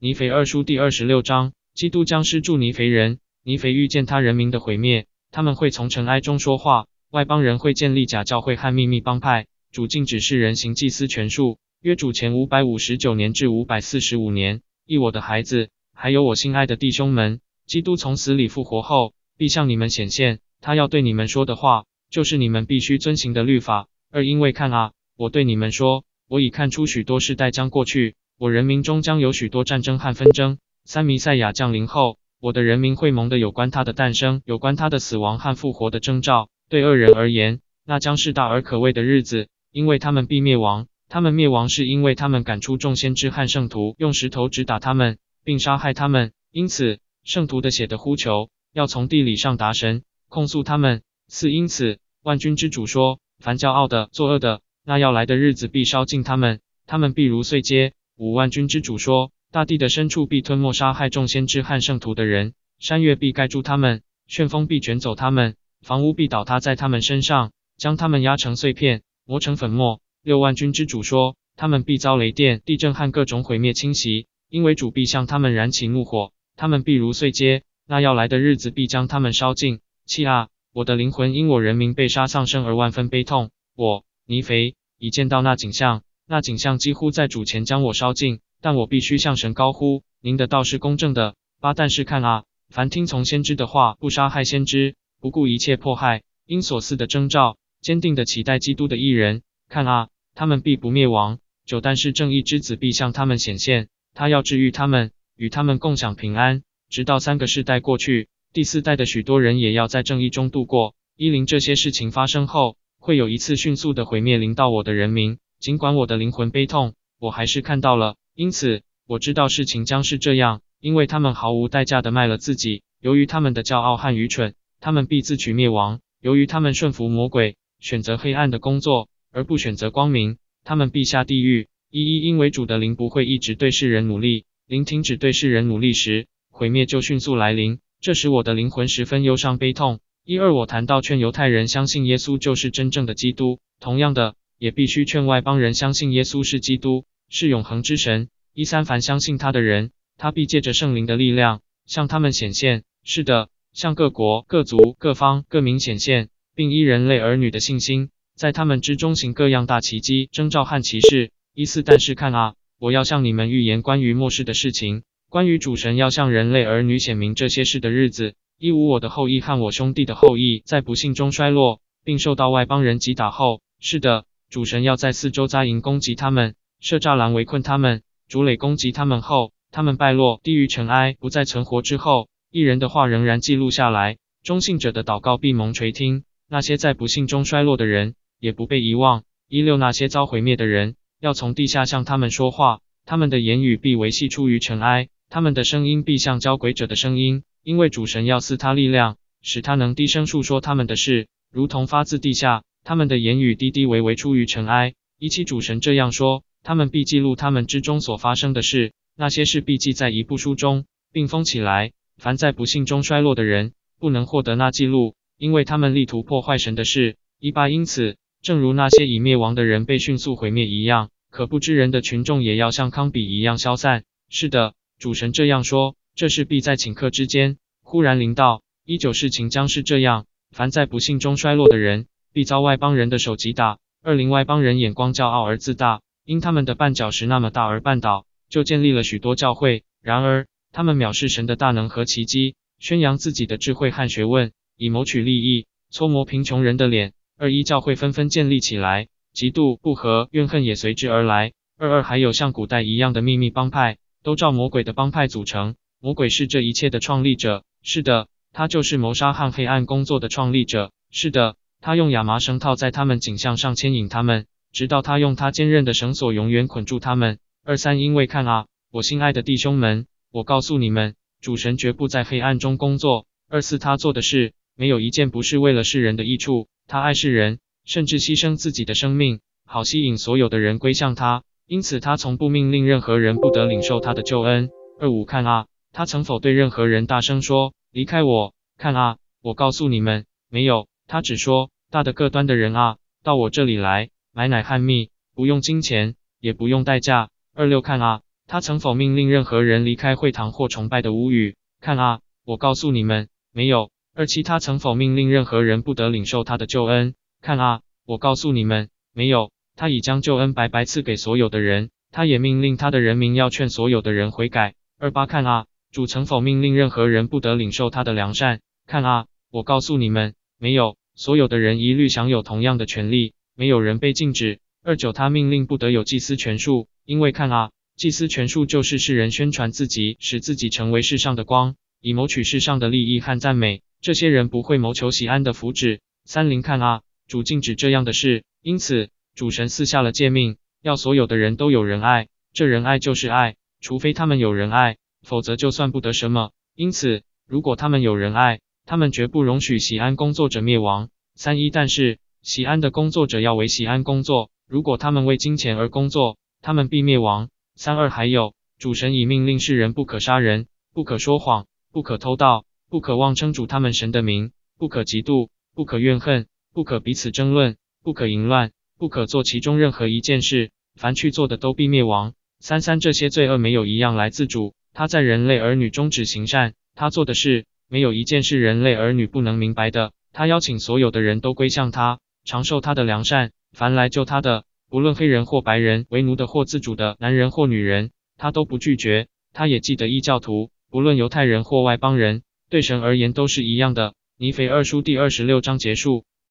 尼腓二书第二十六章，基督将施助尼腓人。尼腓遇见他人民的毁灭，他们会从尘埃中说话，外邦人会建立假教会和秘密帮派。主禁止世人行祭司权术。约主前五百五十九年至五百四十五年，一我的孩子，还有我心爱的弟兄们，基督从死里复活后，必向你们显现。他要对你们说的话，就是你们必须遵行的律法。二因为看啊，我对你们说，我已看出许多世代将过去。我人民中将有许多战争和纷争。三弥赛亚降临后，我的人民会蒙的有关他的诞生、有关他的死亡和复活的征兆。对恶人而言，那将是大而可畏的日子，因为他们必灭亡。他们灭亡是因为他们赶出众先知和圣徒，用石头直打他们，并杀害他们。因此，圣徒的血的呼求要从地理上达神，控诉他们。四因此，万军之主说：凡骄傲的、作恶的，那要来的日子必烧尽他们，他们必如碎秸。五万军之主说：大地的深处必吞没杀害众先知和圣徒的人，山岳必盖住他们，旋风必卷走他们，房屋必倒塌在他们身上，将他们压成碎片，磨成粉末。六万军之主说：他们必遭雷电、地震和各种毁灭侵袭，因为主必向他们燃起怒火，他们必如碎秸，那要来的日子必将他们烧尽。七啊，我的灵魂因我人民被杀丧生而万分悲痛。我尼肥已见到那景象。那景象几乎在主前将我烧尽，但我必须向神高呼：您的道是公正的。八但是看啊，凡听从先知的话，不杀害先知，不顾一切迫害，因所赐的征兆，坚定的期待基督的艺人，看啊，他们必不灭亡。九但是正义之子必向他们显现，他要治愈他们，与他们共享平安，直到三个世代过去，第四代的许多人也要在正义中度过。一零这些事情发生后，会有一次迅速的毁灭临到我的人民。尽管我的灵魂悲痛，我还是看到了。因此，我知道事情将是这样，因为他们毫无代价的卖了自己。由于他们的骄傲和愚蠢，他们必自取灭亡。由于他们顺服魔鬼，选择黑暗的工作，而不选择光明，他们必下地狱。一一因为主的灵不会一直对世人努力，灵停止对世人努力时，毁灭就迅速来临。这时我的灵魂十分忧伤悲痛。一二我谈到劝犹太人相信耶稣就是真正的基督，同样的。也必须劝外邦人相信耶稣是基督，是永恒之神。一三凡相信他的人，他必借着圣灵的力量向他们显现。是的，向各国、各族、各方、各民显现，并依人类儿女的信心，在他们之中行各样大奇迹、征兆和奇事。一四但是看啊，我要向你们预言关于末世的事情，关于主神要向人类儿女显明这些事的日子。一五我的后裔和我兄弟的后裔在不幸中衰落，并受到外邦人击打后，是的。主神要在四周扎营攻击他们，设栅栏围困他们，竹垒攻击他们后，他们败落，低于尘埃，不再存活之后，一人的话仍然记录下来，忠信者的祷告必蒙垂听，那些在不幸中衰落的人也不被遗忘。一六那些遭毁灭的人要从地下向他们说话，他们的言语必维系出于尘埃，他们的声音必像交鬼者的声音，因为主神要赐他力量，使他能低声述说他们的事，如同发自地下。他们的言语低低微微出于尘埃，一七主神这样说：他们必记录他们之中所发生的事，那些事必记在一部书中，并封起来。凡在不幸中衰落的人，不能获得那记录，因为他们力图破坏神的事。一八因此，正如那些已灭亡的人被迅速毁灭一样，可不知人的群众也要像康比一样消散。是的，主神这样说：这事必在顷刻之间忽然临到。一九事情将是这样：凡在不幸中衰落的人。必遭外邦人的手击打。二零外邦人眼光骄傲而自大，因他们的绊脚石那么大而绊倒，就建立了许多教会。然而，他们藐视神的大能和奇迹，宣扬自己的智慧和学问，以谋取利益，搓磨贫穷人的脸。二一教会纷纷建立起来，嫉妒、不和、怨恨也随之而来。二二还有像古代一样的秘密帮派，都照魔鬼的帮派组成。魔鬼是这一切的创立者。是的，他就是谋杀和黑暗工作的创立者。是的。他用亚麻绳套在他们颈项上牵引他们，直到他用他坚韧的绳索永远捆住他们。二三，因为看啊，我心爱的弟兄们，我告诉你们，主神绝不在黑暗中工作。二四，他做的事没有一件不是为了世人的益处。他爱世人，甚至牺牲自己的生命，好吸引所有的人归向他。因此，他从不命令任何人不得领受他的救恩。二五，看啊，他曾否对任何人大声说离开我？看啊，我告诉你们，没有。他只说：“大的各端的人啊，到我这里来，买奶和蜜，不用金钱，也不用代价。”二六看啊，他曾否命令任何人离开会堂或崇拜的屋宇？看啊，我告诉你们，没有。二七，他曾否命令任何人不得领受他的救恩？看啊，我告诉你们，没有。他已将救恩白白赐给所有的人，他也命令他的人民要劝所有的人悔改。二八，看啊，主曾否命令任何人不得领受他的良善？看啊，我告诉你们，没有。所有的人一律享有同样的权利，没有人被禁止。二九，他命令不得有祭司权术，因为看啊。祭司权术就是世人宣传自己，使自己成为世上的光，以谋取世上的利益和赞美。这些人不会谋求喜安的福祉。三零看啊，主禁止这样的事，因此主神赐下了诫命，要所有的人都有仁爱。这仁爱就是爱，除非他们有仁爱，否则就算不得什么。因此，如果他们有仁爱，他们绝不容许喜安工作者灭亡。三一但是喜安的工作者要为喜安工作，如果他们为金钱而工作，他们必灭亡。三二还有，主神已命令世人不可杀人，不可说谎，不可偷盗，不可妄称主他们神的名，不可嫉妒，不可怨恨，不可彼此争论，不可淫乱，不可做其中任何一件事，凡去做的都必灭亡。三三这些罪恶没有一样来自主，他在人类儿女中只行善，他做的事没有一件是人类儿女不能明白的。他邀请所有的人都归向他，长寿他的良善，凡来救他的。不论黑人或白人，为奴的或自主的，男人或女人，他都不拒绝。他也记得异教徒，不论犹太人或外邦人，对神而言都是一样的。尼腓二书第二十六章结束。